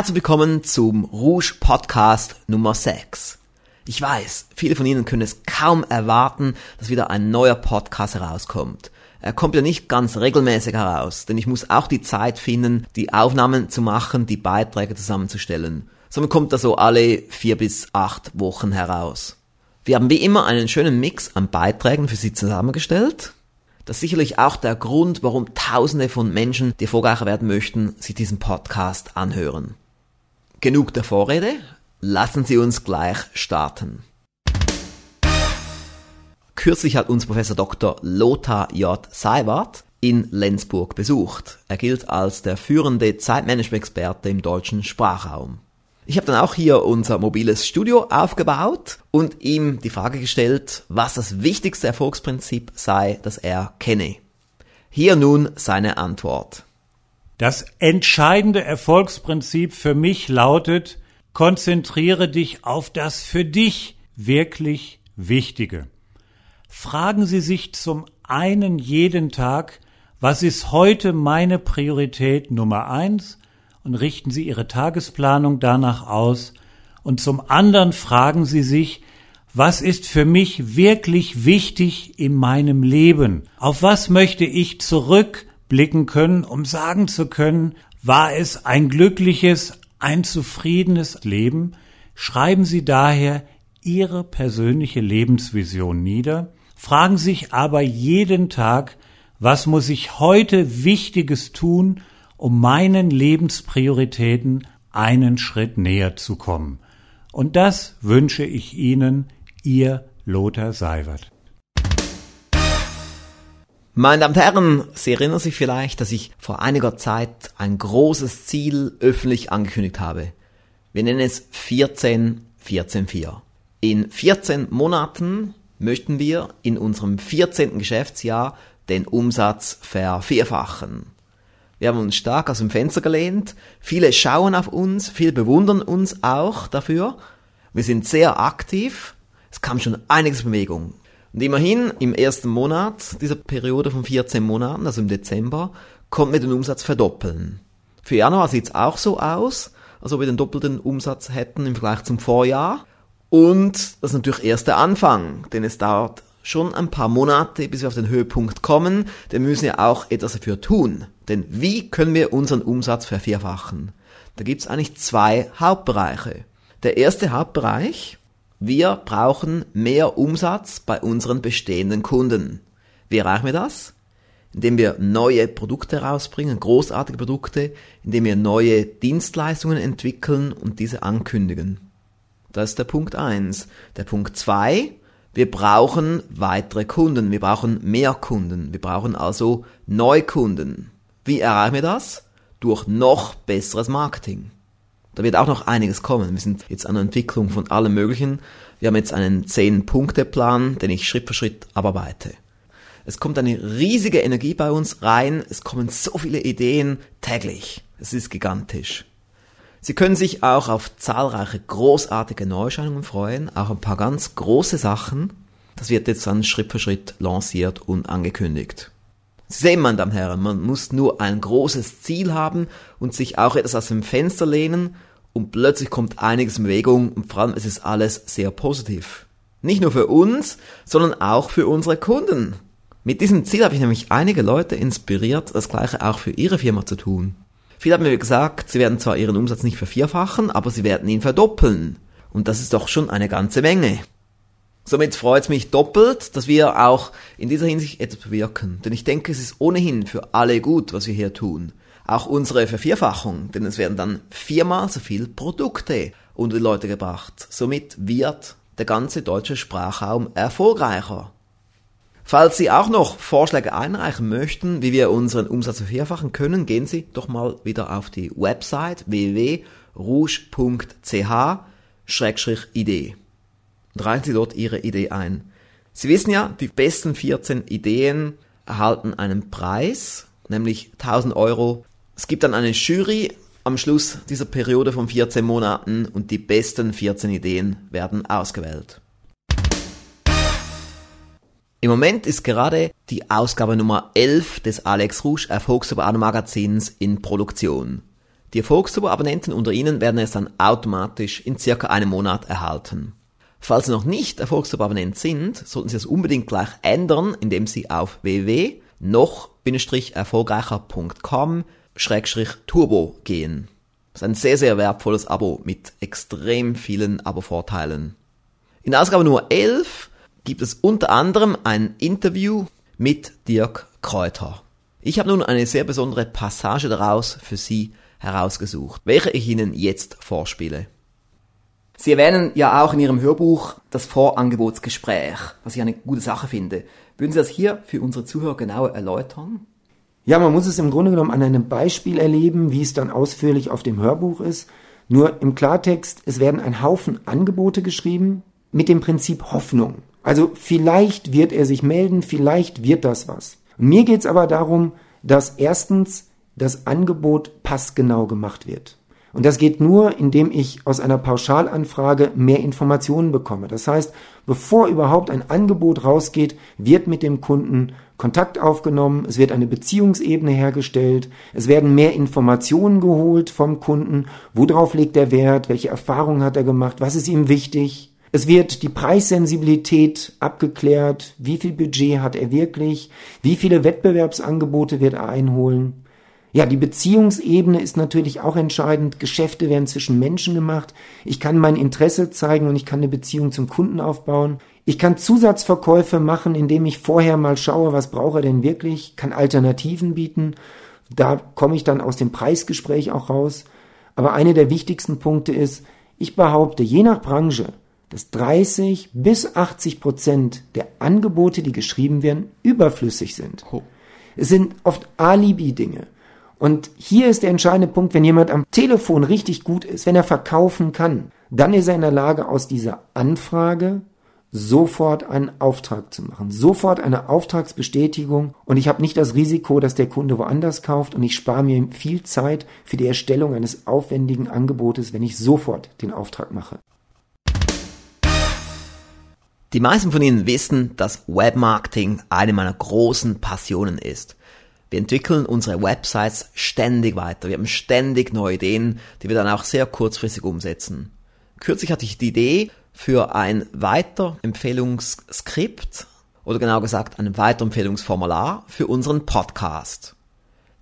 Herzlich willkommen zum Rouge Podcast Nummer 6. Ich weiß, viele von Ihnen können es kaum erwarten, dass wieder ein neuer Podcast herauskommt. Er kommt ja nicht ganz regelmäßig heraus, denn ich muss auch die Zeit finden, die Aufnahmen zu machen, die Beiträge zusammenzustellen. Somit kommt er so alle vier bis acht Wochen heraus. Wir haben wie immer einen schönen Mix an Beiträgen für Sie zusammengestellt. Das ist sicherlich auch der Grund, warum Tausende von Menschen, die Vorgänger werden möchten, sich diesen Podcast anhören. Genug der Vorrede, lassen Sie uns gleich starten. Kürzlich hat uns Professor Dr. Lothar J. Seiwart in Lenzburg besucht. Er gilt als der führende Zeitmanagement-Experte im deutschen Sprachraum. Ich habe dann auch hier unser mobiles Studio aufgebaut und ihm die Frage gestellt, was das wichtigste Erfolgsprinzip sei, das er kenne. Hier nun seine Antwort. Das entscheidende Erfolgsprinzip für mich lautet, konzentriere dich auf das für dich wirklich Wichtige. Fragen Sie sich zum einen jeden Tag, was ist heute meine Priorität Nummer eins und richten Sie Ihre Tagesplanung danach aus und zum anderen fragen Sie sich, was ist für mich wirklich wichtig in meinem Leben? Auf was möchte ich zurück blicken können, um sagen zu können, war es ein glückliches, ein zufriedenes Leben, schreiben Sie daher Ihre persönliche Lebensvision nieder, fragen sich aber jeden Tag, was muss ich heute Wichtiges tun, um meinen Lebensprioritäten einen Schritt näher zu kommen. Und das wünsche ich Ihnen, Ihr Lothar Seiwert. Meine Damen und Herren, Sie erinnern sich vielleicht, dass ich vor einiger Zeit ein großes Ziel öffentlich angekündigt habe. Wir nennen es 14 14 4. In 14 Monaten möchten wir in unserem 14. Geschäftsjahr den Umsatz vervierfachen. Wir haben uns stark aus dem Fenster gelehnt. Viele schauen auf uns, viele bewundern uns auch dafür. Wir sind sehr aktiv. Es kam schon einiges Bewegung. Und immerhin im ersten Monat dieser Periode von 14 Monaten, also im Dezember, konnten wir den Umsatz verdoppeln. Für Januar sieht es auch so aus, als ob wir den doppelten Umsatz hätten im Vergleich zum Vorjahr. Und das ist natürlich erst der Anfang, denn es dauert schon ein paar Monate, bis wir auf den Höhepunkt kommen, denn wir müssen ja auch etwas dafür tun. Denn wie können wir unseren Umsatz vervierfachen? Da gibt es eigentlich zwei Hauptbereiche. Der erste Hauptbereich wir brauchen mehr Umsatz bei unseren bestehenden Kunden. Wie erreichen wir das? Indem wir neue Produkte rausbringen, großartige Produkte, indem wir neue Dienstleistungen entwickeln und diese ankündigen. Das ist der Punkt eins. Der Punkt zwei: wir brauchen weitere Kunden, wir brauchen mehr Kunden, wir brauchen also Neukunden. Wie erreichen wir das? Durch noch besseres Marketing. Da wird auch noch einiges kommen. Wir sind jetzt an der Entwicklung von allem Möglichen. Wir haben jetzt einen 10-Punkte-Plan, den ich Schritt für Schritt abarbeite. Es kommt eine riesige Energie bei uns rein. Es kommen so viele Ideen täglich. Es ist gigantisch. Sie können sich auch auf zahlreiche großartige Neuerscheinungen freuen, auch ein paar ganz große Sachen. Das wird jetzt dann Schritt für Schritt lanciert und angekündigt. Sie sehen, meine Damen und Herren, man muss nur ein großes Ziel haben und sich auch etwas aus dem Fenster lehnen und plötzlich kommt einiges in Bewegung und vor allem es ist alles sehr positiv. Nicht nur für uns, sondern auch für unsere Kunden. Mit diesem Ziel habe ich nämlich einige Leute inspiriert, das gleiche auch für ihre Firma zu tun. Viele haben mir gesagt, sie werden zwar ihren Umsatz nicht vervierfachen, aber sie werden ihn verdoppeln. Und das ist doch schon eine ganze Menge. Somit freut es mich doppelt, dass wir auch in dieser Hinsicht etwas bewirken. Denn ich denke, es ist ohnehin für alle gut, was wir hier tun. Auch unsere Vervierfachung, denn es werden dann viermal so viel Produkte unter die Leute gebracht. Somit wird der ganze deutsche Sprachraum erfolgreicher. Falls Sie auch noch Vorschläge einreichen möchten, wie wir unseren Umsatz vervierfachen können, gehen Sie doch mal wieder auf die Website www.rouge.ch-idee reichen Sie dort Ihre Idee ein. Sie wissen ja, die besten 14 Ideen erhalten einen Preis, nämlich 1000 Euro. Es gibt dann eine Jury am Schluss dieser Periode von 14 Monaten und die besten 14 Ideen werden ausgewählt. Im Moment ist gerade die Ausgabe Nummer 11 des Alex Rouge Erfolgsüberahner Magazins in Produktion. Die Erfolgsturbo-Abonnenten unter Ihnen werden es dann automatisch in circa einem Monat erhalten. Falls Sie noch nicht Erfolgsturbo-Abonnent sind, sollten Sie das unbedingt gleich ändern, indem Sie auf www.noch-erfolgreicher.com-turbo gehen. Das ist ein sehr, sehr wertvolles Abo mit extrem vielen Abo-Vorteilen. In Ausgabe Nummer 11 gibt es unter anderem ein Interview mit Dirk Kräuter. Ich habe nun eine sehr besondere Passage daraus für Sie herausgesucht, welche ich Ihnen jetzt vorspiele. Sie erwähnen ja auch in Ihrem Hörbuch das Vorangebotsgespräch, was ich eine gute Sache finde. Würden Sie das hier für unsere Zuhörer genauer erläutern? Ja, man muss es im Grunde genommen an einem Beispiel erleben, wie es dann ausführlich auf dem Hörbuch ist. Nur im Klartext, es werden ein Haufen Angebote geschrieben mit dem Prinzip Hoffnung. Also vielleicht wird er sich melden, vielleicht wird das was. Mir geht es aber darum, dass erstens das Angebot passgenau gemacht wird. Und das geht nur, indem ich aus einer Pauschalanfrage mehr Informationen bekomme. Das heißt, bevor überhaupt ein Angebot rausgeht, wird mit dem Kunden Kontakt aufgenommen, es wird eine Beziehungsebene hergestellt, es werden mehr Informationen geholt vom Kunden, worauf legt er Wert, welche Erfahrungen hat er gemacht, was ist ihm wichtig. Es wird die Preissensibilität abgeklärt, wie viel Budget hat er wirklich, wie viele Wettbewerbsangebote wird er einholen. Ja, die Beziehungsebene ist natürlich auch entscheidend. Geschäfte werden zwischen Menschen gemacht. Ich kann mein Interesse zeigen und ich kann eine Beziehung zum Kunden aufbauen. Ich kann Zusatzverkäufe machen, indem ich vorher mal schaue, was braucht er denn wirklich, kann Alternativen bieten. Da komme ich dann aus dem Preisgespräch auch raus. Aber eine der wichtigsten Punkte ist, ich behaupte, je nach Branche, dass 30 bis 80 Prozent der Angebote, die geschrieben werden, überflüssig sind. Oh. Es sind oft Alibi-Dinge. Und hier ist der entscheidende Punkt, wenn jemand am Telefon richtig gut ist, wenn er verkaufen kann, dann ist er in der Lage, aus dieser Anfrage sofort einen Auftrag zu machen, sofort eine Auftragsbestätigung und ich habe nicht das Risiko, dass der Kunde woanders kauft und ich spare mir viel Zeit für die Erstellung eines aufwendigen Angebotes, wenn ich sofort den Auftrag mache. Die meisten von Ihnen wissen, dass Webmarketing eine meiner großen Passionen ist. Wir entwickeln unsere Websites ständig weiter. Wir haben ständig neue Ideen, die wir dann auch sehr kurzfristig umsetzen. Kürzlich hatte ich die Idee, für ein Weiterempfehlungsskript oder genau gesagt ein Weiterempfehlungsformular für unseren Podcast.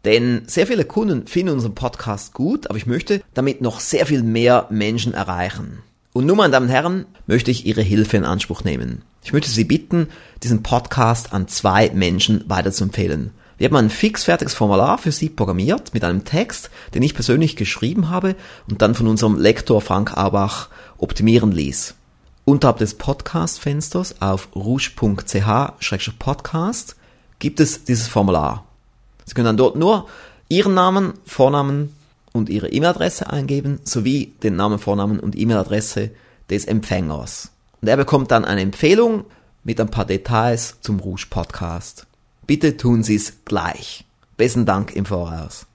Denn sehr viele Kunden finden unseren Podcast gut, aber ich möchte damit noch sehr viel mehr Menschen erreichen. Und nun, meine Damen und Herren, möchte ich Ihre Hilfe in Anspruch nehmen. Ich möchte Sie bitten, diesen Podcast an zwei Menschen weiterzuempfehlen. Wir haben ein fixfertiges Formular für Sie programmiert mit einem Text, den ich persönlich geschrieben habe und dann von unserem Lektor Frank Aubach optimieren ließ. Unterhalb des Podcast-Fensters auf rouge.ch-podcast gibt es dieses Formular. Sie können dann dort nur Ihren Namen, Vornamen und Ihre E-Mail-Adresse eingeben, sowie den Namen, Vornamen und E-Mail-Adresse des Empfängers. Und er bekommt dann eine Empfehlung mit ein paar Details zum Rouge Podcast. Bitte tun Sie es gleich. Besten Dank im Voraus.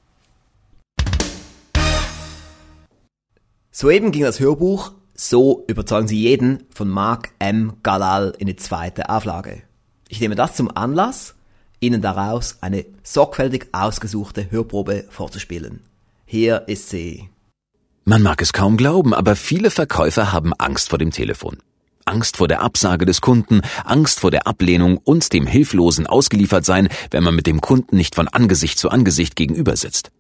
Soeben ging das Hörbuch so überzeugen Sie jeden von Mark M. Galal in die zweite Auflage. Ich nehme das zum Anlass, Ihnen daraus eine sorgfältig ausgesuchte Hörprobe vorzuspielen. Hier ist sie. Man mag es kaum glauben, aber viele Verkäufer haben Angst vor dem Telefon. Angst vor der Absage des Kunden, Angst vor der Ablehnung und dem hilflosen Ausgeliefertsein, wenn man mit dem Kunden nicht von Angesicht zu Angesicht gegenüber sitzt.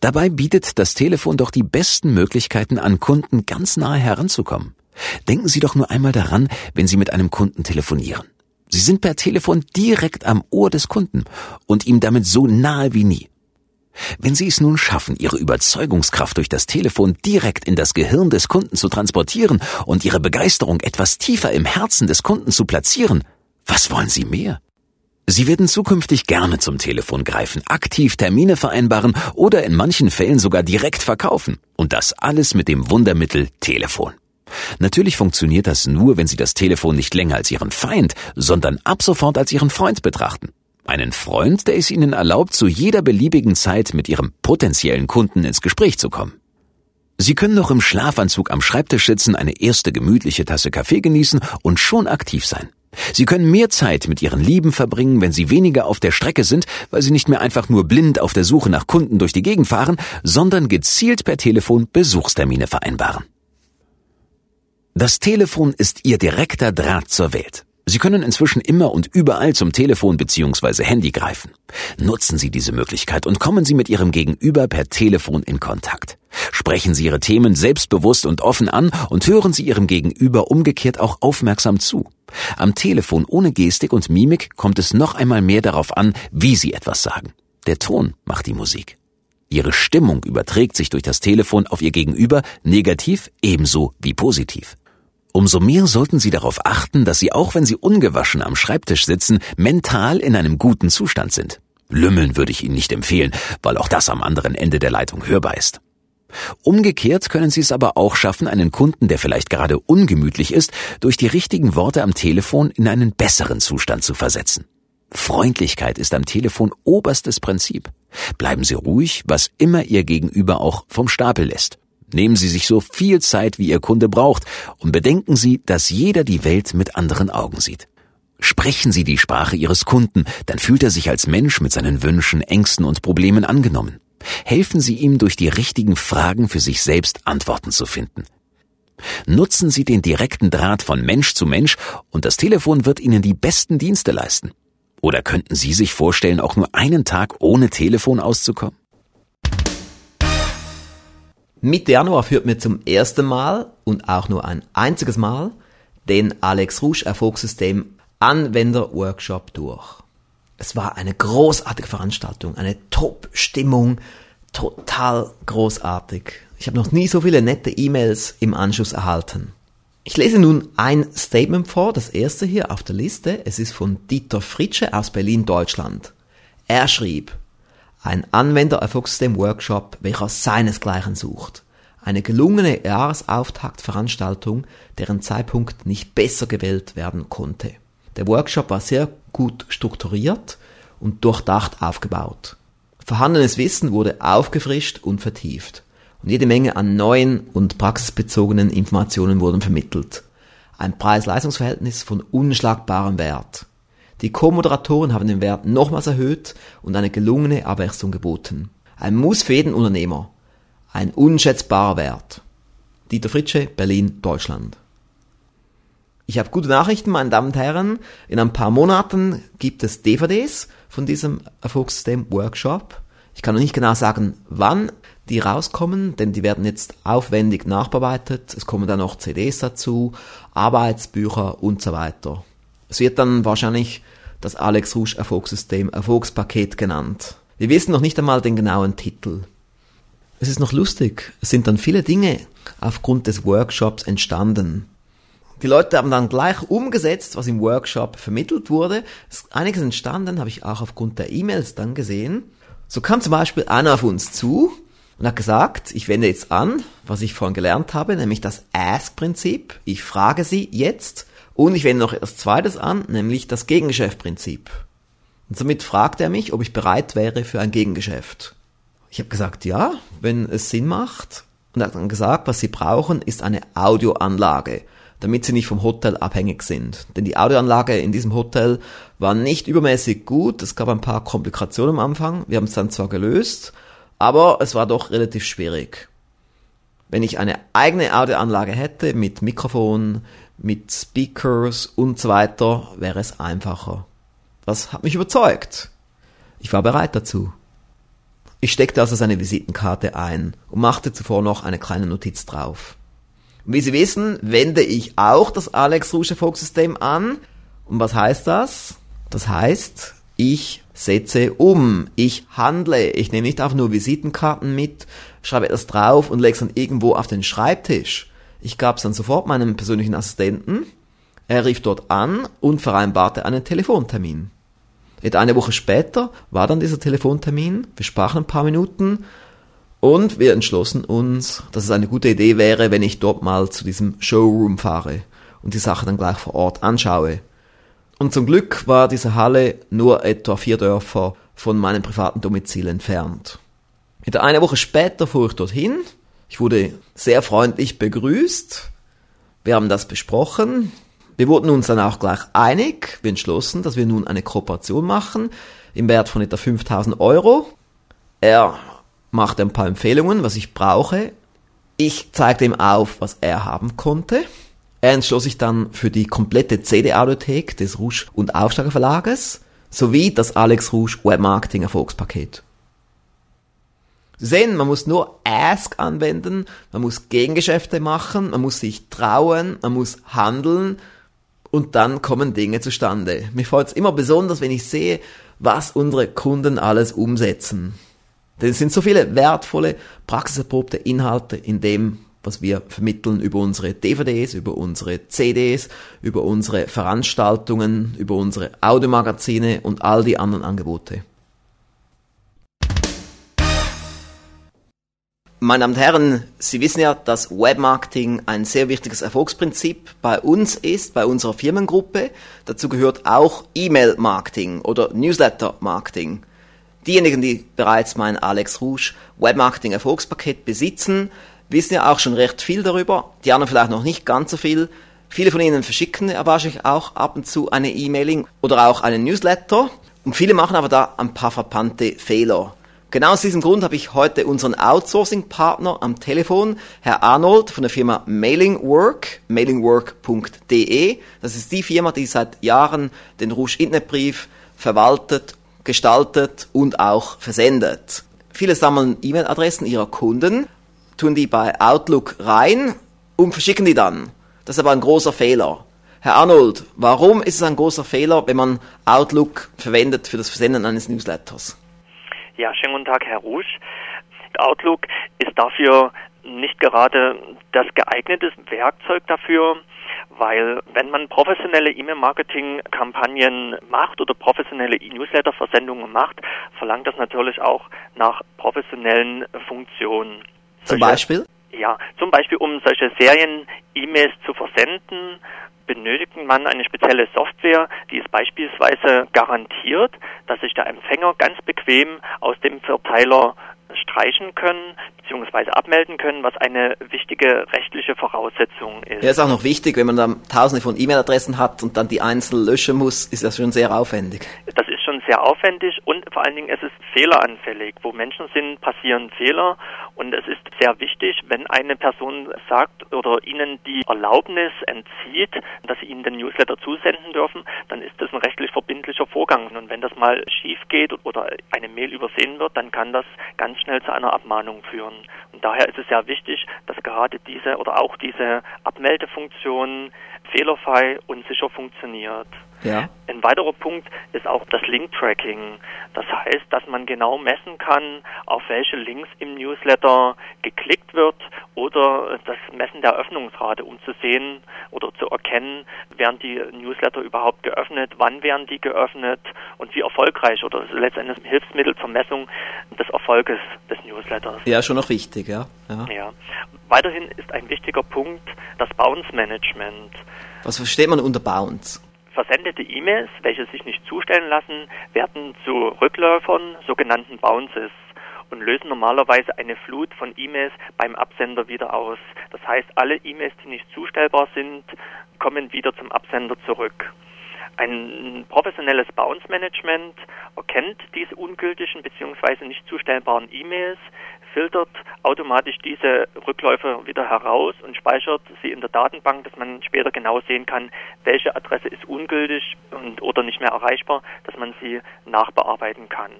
Dabei bietet das Telefon doch die besten Möglichkeiten, an Kunden ganz nahe heranzukommen. Denken Sie doch nur einmal daran, wenn Sie mit einem Kunden telefonieren. Sie sind per Telefon direkt am Ohr des Kunden und ihm damit so nahe wie nie. Wenn Sie es nun schaffen, Ihre Überzeugungskraft durch das Telefon direkt in das Gehirn des Kunden zu transportieren und Ihre Begeisterung etwas tiefer im Herzen des Kunden zu platzieren, was wollen Sie mehr? Sie werden zukünftig gerne zum Telefon greifen, aktiv Termine vereinbaren oder in manchen Fällen sogar direkt verkaufen. Und das alles mit dem Wundermittel Telefon. Natürlich funktioniert das nur, wenn Sie das Telefon nicht länger als Ihren Feind, sondern ab sofort als Ihren Freund betrachten. Einen Freund, der es Ihnen erlaubt, zu jeder beliebigen Zeit mit Ihrem potenziellen Kunden ins Gespräch zu kommen. Sie können noch im Schlafanzug am Schreibtisch sitzen, eine erste gemütliche Tasse Kaffee genießen und schon aktiv sein. Sie können mehr Zeit mit Ihren Lieben verbringen, wenn Sie weniger auf der Strecke sind, weil Sie nicht mehr einfach nur blind auf der Suche nach Kunden durch die Gegend fahren, sondern gezielt per Telefon Besuchstermine vereinbaren. Das Telefon ist Ihr direkter Draht zur Welt. Sie können inzwischen immer und überall zum Telefon bzw. Handy greifen. Nutzen Sie diese Möglichkeit und kommen Sie mit Ihrem Gegenüber per Telefon in Kontakt. Sprechen Sie Ihre Themen selbstbewusst und offen an und hören Sie Ihrem Gegenüber umgekehrt auch aufmerksam zu. Am Telefon ohne Gestik und Mimik kommt es noch einmal mehr darauf an, wie Sie etwas sagen. Der Ton macht die Musik. Ihre Stimmung überträgt sich durch das Telefon auf Ihr Gegenüber negativ ebenso wie positiv. Umso mehr sollten Sie darauf achten, dass Sie auch wenn Sie ungewaschen am Schreibtisch sitzen, mental in einem guten Zustand sind. Lümmeln würde ich Ihnen nicht empfehlen, weil auch das am anderen Ende der Leitung hörbar ist. Umgekehrt können Sie es aber auch schaffen, einen Kunden, der vielleicht gerade ungemütlich ist, durch die richtigen Worte am Telefon in einen besseren Zustand zu versetzen. Freundlichkeit ist am Telefon oberstes Prinzip. Bleiben Sie ruhig, was immer Ihr Gegenüber auch vom Stapel lässt. Nehmen Sie sich so viel Zeit, wie Ihr Kunde braucht, und bedenken Sie, dass jeder die Welt mit anderen Augen sieht. Sprechen Sie die Sprache Ihres Kunden, dann fühlt er sich als Mensch mit seinen Wünschen, Ängsten und Problemen angenommen. Helfen Sie ihm durch die richtigen Fragen für sich selbst Antworten zu finden. Nutzen Sie den direkten Draht von Mensch zu Mensch und das Telefon wird Ihnen die besten Dienste leisten. Oder könnten Sie sich vorstellen, auch nur einen Tag ohne Telefon auszukommen? Mitte Januar führt mir zum ersten Mal und auch nur ein einziges Mal den Alex Rouge Erfolgssystem Anwender Workshop durch. Es war eine großartige Veranstaltung, eine Top-Stimmung, total großartig. Ich habe noch nie so viele nette E-Mails im Anschluss erhalten. Ich lese nun ein Statement vor, das erste hier auf der Liste. Es ist von Dieter Fritsche aus Berlin, Deutschland. Er schrieb, ein Anwender-Erfolgssystem-Workshop, welcher seinesgleichen sucht. Eine gelungene Jahresauftaktveranstaltung, deren Zeitpunkt nicht besser gewählt werden konnte. Der Workshop war sehr gut strukturiert und durchdacht aufgebaut. Vorhandenes Wissen wurde aufgefrischt und vertieft. Und jede Menge an neuen und praxisbezogenen Informationen wurden vermittelt. Ein Preis-Leistungs-Verhältnis von unschlagbarem Wert. Die Co-Moderatoren haben den Wert nochmals erhöht und eine gelungene Abwechslung geboten. Ein Muss für jeden Unternehmer. Ein unschätzbarer Wert. Dieter Fritsche, Berlin, Deutschland. Ich habe gute Nachrichten, meine Damen und Herren. In ein paar Monaten gibt es DVDs von diesem Erfolgssystem Workshop. Ich kann noch nicht genau sagen, wann die rauskommen, denn die werden jetzt aufwendig nachbearbeitet. Es kommen dann noch CDs dazu, Arbeitsbücher und so weiter. Es wird dann wahrscheinlich das Alex Rouge Erfolgssystem Erfolgspaket genannt. Wir wissen noch nicht einmal den genauen Titel. Es ist noch lustig. Es sind dann viele Dinge aufgrund des Workshops entstanden. Die Leute haben dann gleich umgesetzt, was im Workshop vermittelt wurde. Einiges entstanden, habe ich auch aufgrund der E-Mails dann gesehen. So kam zum Beispiel einer auf uns zu und hat gesagt, ich wende jetzt an, was ich vorhin gelernt habe, nämlich das Ask-Prinzip. Ich frage Sie jetzt und ich wende noch etwas Zweites an, nämlich das Gegengeschäftprinzip. Und somit fragt er mich, ob ich bereit wäre für ein Gegengeschäft. Ich habe gesagt, ja, wenn es Sinn macht. Und er hat dann gesagt, was Sie brauchen, ist eine Audioanlage, damit Sie nicht vom Hotel abhängig sind. Denn die Audioanlage in diesem Hotel war nicht übermäßig gut. Es gab ein paar Komplikationen am Anfang. Wir haben es dann zwar gelöst, aber es war doch relativ schwierig. Wenn ich eine eigene Audioanlage hätte mit Mikrofon, mit Speakers und so weiter, wäre es einfacher. Das hat mich überzeugt. Ich war bereit dazu. Ich steckte also seine Visitenkarte ein und machte zuvor noch eine kleine Notiz drauf. Und wie Sie wissen, wende ich auch das Alex Rouge Erfolgssystem an. Und was heißt das? Das heißt, ich setze um, ich handle, ich nehme nicht einfach nur Visitenkarten mit, schreibe etwas drauf und lege es dann irgendwo auf den Schreibtisch. Ich gab es dann sofort meinem persönlichen Assistenten. Er rief dort an und vereinbarte einen Telefontermin. Etwa eine Woche später war dann dieser Telefontermin. Wir sprachen ein paar Minuten und wir entschlossen uns, dass es eine gute Idee wäre, wenn ich dort mal zu diesem Showroom fahre und die Sache dann gleich vor Ort anschaue. Und zum Glück war diese Halle nur etwa vier Dörfer von meinem privaten Domizil entfernt. Etwa eine Woche später fuhr ich dorthin ich wurde sehr freundlich begrüßt. Wir haben das besprochen. Wir wurden uns dann auch gleich einig, wir entschlossen, dass wir nun eine Kooperation machen im Wert von etwa 5000 Euro. Er machte ein paar Empfehlungen, was ich brauche. Ich zeigte ihm auf, was er haben konnte. Er entschloss sich dann für die komplette CD-Audiothek des Rouge und Aufsteiger Verlages sowie das Alex Rouge Webmarketing Erfolgspaket. Sie sehen, man muss nur Ask anwenden, man muss Gegengeschäfte machen, man muss sich trauen, man muss handeln und dann kommen Dinge zustande. Mich freut es immer besonders, wenn ich sehe, was unsere Kunden alles umsetzen. Denn es sind so viele wertvolle, praxiserprobte Inhalte in dem, was wir vermitteln über unsere DVDs, über unsere CDs, über unsere Veranstaltungen, über unsere Audiomagazine und all die anderen Angebote. Meine Damen und Herren, Sie wissen ja, dass Webmarketing ein sehr wichtiges Erfolgsprinzip bei uns ist, bei unserer Firmengruppe. Dazu gehört auch E-Mail-Marketing oder Newsletter-Marketing. Diejenigen, die bereits mein Alex Rouge Webmarketing Erfolgspaket besitzen, wissen ja auch schon recht viel darüber. Die anderen vielleicht noch nicht ganz so viel. Viele von Ihnen verschicken ja wahrscheinlich auch ab und zu eine E-Mailing oder auch einen Newsletter. Und viele machen aber da ein paar verpannte Fehler. Genau aus diesem Grund habe ich heute unseren Outsourcing-Partner am Telefon, Herr Arnold von der Firma Mailingwork, mailingwork.de. Das ist die Firma, die seit Jahren den Rouge Internetbrief verwaltet, gestaltet und auch versendet. Viele sammeln E-Mail-Adressen ihrer Kunden, tun die bei Outlook rein und verschicken die dann. Das ist aber ein großer Fehler. Herr Arnold, warum ist es ein großer Fehler, wenn man Outlook verwendet für das Versenden eines Newsletters? Ja, schönen guten Tag, Herr Rusch. Outlook ist dafür nicht gerade das geeignete Werkzeug dafür, weil wenn man professionelle E-Mail-Marketing-Kampagnen macht oder professionelle E-Newsletter-Versendungen macht, verlangt das natürlich auch nach professionellen Funktionen. Zum Beispiel? Ja, zum Beispiel um solche Serien-E-Mails zu versenden, benötigt man eine spezielle Software, die es beispielsweise garantiert, dass sich der Empfänger ganz bequem aus dem Verteiler streichen können bzw. abmelden können, was eine wichtige rechtliche Voraussetzung ist. Ja, ist auch noch wichtig, wenn man dann tausende von E-Mail-Adressen hat und dann die einzeln löschen muss, ist das schon sehr aufwendig. Das ist schon sehr aufwendig und vor allen Dingen es ist fehleranfällig. Wo Menschen sind, passieren Fehler und es ist sehr wichtig, wenn eine Person sagt oder Ihnen die Erlaubnis entzieht, dass Sie Ihnen den Newsletter zusenden dürfen, dann ist das ein rechtlich verbindlicher Vorgang. Und wenn das mal schief geht oder eine Mail übersehen wird, dann kann das ganz schnell zu einer Abmahnung führen. Und daher ist es sehr wichtig, dass gerade diese oder auch diese Abmeldefunktion fehlerfrei und sicher funktioniert. Ja. Ein weiterer Punkt ist auch das Link-Tracking. Das heißt, dass man genau messen kann, auf welche Links im Newsletter geklickt wird oder das Messen der Öffnungsrate, um zu sehen oder zu erkennen, werden die Newsletter überhaupt geöffnet, wann werden die geöffnet und wie erfolgreich oder letztendlich ein Hilfsmittel zur Messung des Erfolges des Newsletters. Ja, schon noch wichtig, ja. ja. ja. Weiterhin ist ein wichtiger Punkt das Bounce Management. Was versteht man unter Bounce? Versendete E-Mails, welche sich nicht zustellen lassen, werden zu Rückläufern, sogenannten Bounces und lösen normalerweise eine Flut von E-Mails beim Absender wieder aus. Das heißt, alle E-Mails, die nicht zustellbar sind, kommen wieder zum Absender zurück. Ein professionelles Bounce Management erkennt diese ungültigen bzw. nicht zustellbaren E-Mails, filtert automatisch diese Rückläufe wieder heraus und speichert sie in der Datenbank, dass man später genau sehen kann, welche Adresse ist ungültig und, oder nicht mehr erreichbar, dass man sie nachbearbeiten kann.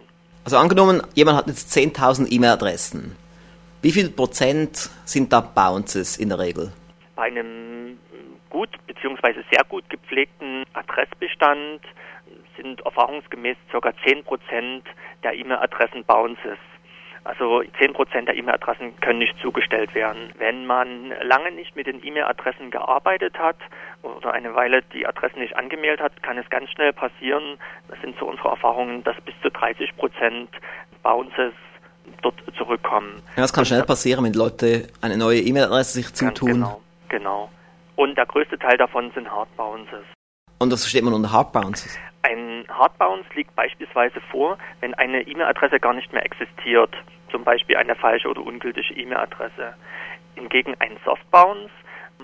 Also angenommen, jemand hat jetzt 10.000 E-Mail-Adressen. Wie viel Prozent sind da Bounces in der Regel? Bei einem gut bzw. sehr gut gepflegten Adressbestand sind erfahrungsgemäß ca. 10 Prozent der E-Mail-Adressen Bounces. Also 10% der E-Mail-Adressen können nicht zugestellt werden. Wenn man lange nicht mit den E-Mail-Adressen gearbeitet hat oder eine Weile die Adressen nicht angemeldet hat, kann es ganz schnell passieren, das sind so unsere Erfahrungen, dass bis zu 30% Bounces dort zurückkommen. Ja, das kann schnell passieren, wenn Leute eine neue E-Mail-Adresse sich zutun. Genau, genau. Und der größte Teil davon sind Hard Bounces. Und das versteht man unter Hard Bounces? Ein Hard Bounce liegt beispielsweise vor, wenn eine E-Mail-Adresse gar nicht mehr existiert zum Beispiel eine falsche oder ungültige E-Mail-Adresse. Hingegen ein Soft Bounce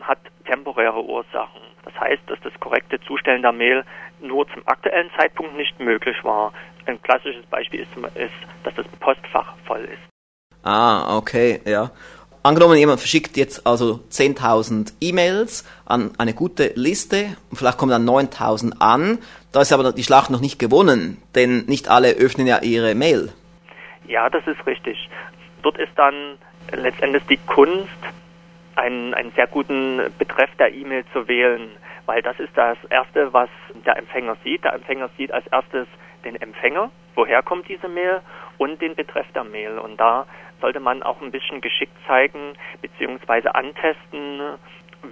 hat temporäre Ursachen. Das heißt, dass das korrekte Zustellen der Mail nur zum aktuellen Zeitpunkt nicht möglich war. Ein klassisches Beispiel ist, ist dass das Postfach voll ist. Ah, okay, ja. Angenommen, jemand verschickt jetzt also 10.000 E-Mails an eine gute Liste und vielleicht kommen dann 9.000 an. Da ist aber die Schlacht noch nicht gewonnen, denn nicht alle öffnen ja ihre Mail. Ja, das ist richtig. Dort ist dann letztendlich die Kunst, einen, einen sehr guten Betreff der E-Mail zu wählen, weil das ist das Erste, was der Empfänger sieht. Der Empfänger sieht als erstes den Empfänger, woher kommt diese Mail und den Betreff der Mail. Und da sollte man auch ein bisschen geschickt zeigen beziehungsweise antesten,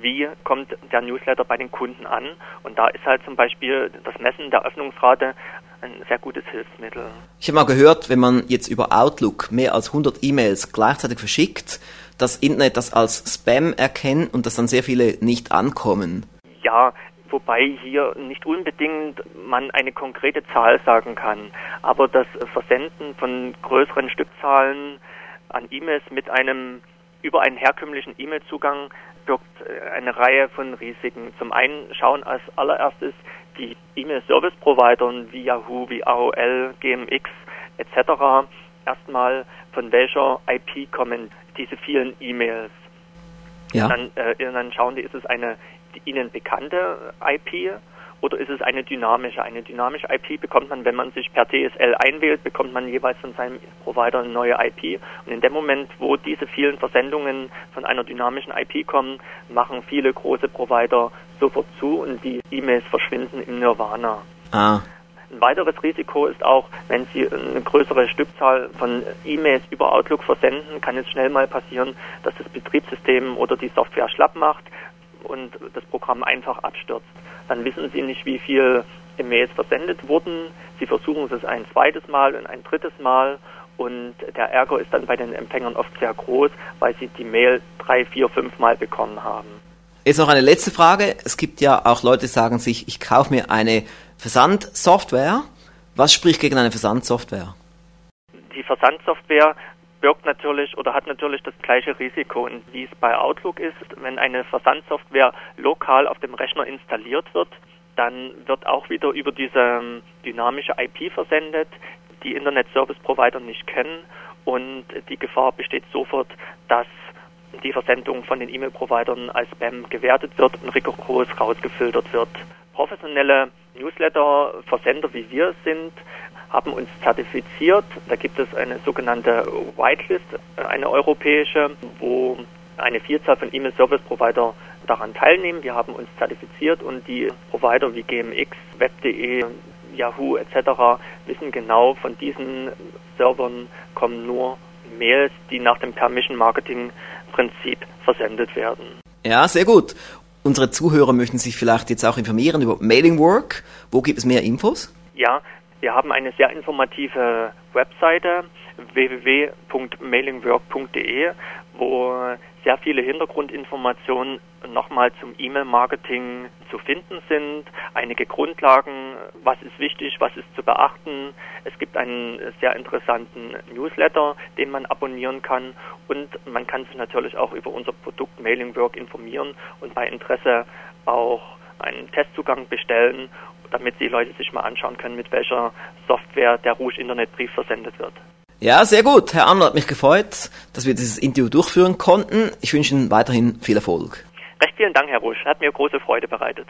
wie kommt der Newsletter bei den Kunden an. Und da ist halt zum Beispiel das Messen der Öffnungsrate ein sehr gutes Hilfsmittel. Ich habe mal gehört, wenn man jetzt über Outlook mehr als 100 E-Mails gleichzeitig verschickt, das Internet das als Spam erkennt und dass dann sehr viele nicht ankommen. Ja, wobei hier nicht unbedingt man eine konkrete Zahl sagen kann. Aber das Versenden von größeren Stückzahlen an E-Mails mit einem über einen herkömmlichen E-Mail-Zugang birgt äh, eine Reihe von Risiken. Zum einen schauen als allererstes die E-Mail-Service-Provider wie Yahoo, wie AOL, GMX etc. erstmal von welcher IP kommen diese vielen E-Mails. Ja. Dann, äh, dann schauen die, ist es eine die ihnen bekannte IP oder ist es eine dynamische? Eine dynamische IP bekommt man, wenn man sich per TSL einwählt, bekommt man jeweils von seinem Provider eine neue IP. Und in dem Moment, wo diese vielen Versendungen von einer dynamischen IP kommen, machen viele große Provider sofort zu und die E-Mails verschwinden im Nirvana. Ah. Ein weiteres Risiko ist auch, wenn Sie eine größere Stückzahl von E-Mails über Outlook versenden, kann es schnell mal passieren, dass das Betriebssystem oder die Software schlapp macht und das Programm einfach abstürzt. Dann wissen Sie nicht, wie viel E-Mails versendet wurden. Sie versuchen es ein zweites Mal und ein drittes Mal und der Ärger ist dann bei den Empfängern oft sehr groß, weil sie die Mail drei, vier, fünf Mal bekommen haben. Jetzt noch eine letzte Frage. Es gibt ja auch Leute, die sagen sich, ich kaufe mir eine Versandsoftware. Was spricht gegen eine Versandsoftware? Die Versandsoftware birgt natürlich oder hat natürlich das gleiche Risiko, wie es bei Outlook ist. Wenn eine Versandsoftware lokal auf dem Rechner installiert wird, dann wird auch wieder über diese ähm, dynamische IP versendet, die Internet Service Provider nicht kennen und die Gefahr besteht sofort, dass die Versendung von den E-Mail-Providern als Spam gewertet wird und rigoros rausgefiltert wird. Professionelle Newsletter-Versender, wie wir sind, haben uns zertifiziert. Da gibt es eine sogenannte Whitelist, eine europäische, wo eine Vielzahl von E-Mail-Service-Provider daran teilnehmen. Wir haben uns zertifiziert und die Provider wie GMX, Web.de, Yahoo etc. wissen genau, von diesen Servern kommen nur Mails, die nach dem Permission Marketing Prinzip versendet werden. Ja, sehr gut. Unsere Zuhörer möchten sich vielleicht jetzt auch informieren über Mailing Work. Wo gibt es mehr Infos? Ja, wir haben eine sehr informative Webseite www.mailingwork.de, wo sehr viele Hintergrundinformationen nochmal zum E-Mail-Marketing zu finden sind, einige Grundlagen, was ist wichtig, was ist zu beachten. Es gibt einen sehr interessanten Newsletter, den man abonnieren kann und man kann sich natürlich auch über unser Produkt Mailingwork informieren und bei Interesse auch einen Testzugang bestellen damit die Leute sich mal anschauen können, mit welcher Software der Rouge Internetbrief versendet wird. Ja, sehr gut. Herr Amler hat mich gefreut, dass wir dieses Interview durchführen konnten. Ich wünsche Ihnen weiterhin viel Erfolg. Recht vielen Dank, Herr Rouge. Hat mir große Freude bereitet.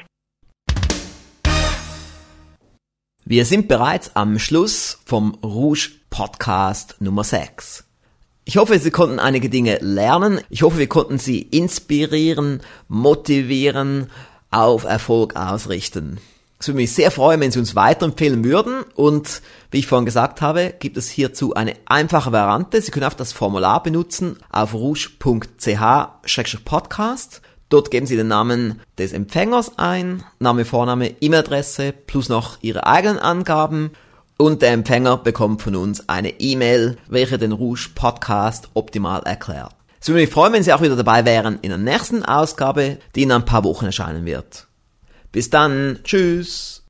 Wir sind bereits am Schluss vom Rouge Podcast Nummer 6. Ich hoffe, Sie konnten einige Dinge lernen. Ich hoffe, wir konnten Sie inspirieren, motivieren, auf Erfolg ausrichten. Es würde mich sehr freuen, wenn Sie uns weiterempfehlen würden. Und wie ich vorhin gesagt habe, gibt es hierzu eine einfache Variante. Sie können auch das Formular benutzen auf rouge.ch-podcast. Dort geben Sie den Namen des Empfängers ein, Name, Vorname, E-Mail-Adresse plus noch Ihre eigenen Angaben. Und der Empfänger bekommt von uns eine E-Mail, welche den Rouge Podcast optimal erklärt. Es würde mich freuen, wenn Sie auch wieder dabei wären in der nächsten Ausgabe, die in ein paar Wochen erscheinen wird. Bis dann. Tschüss.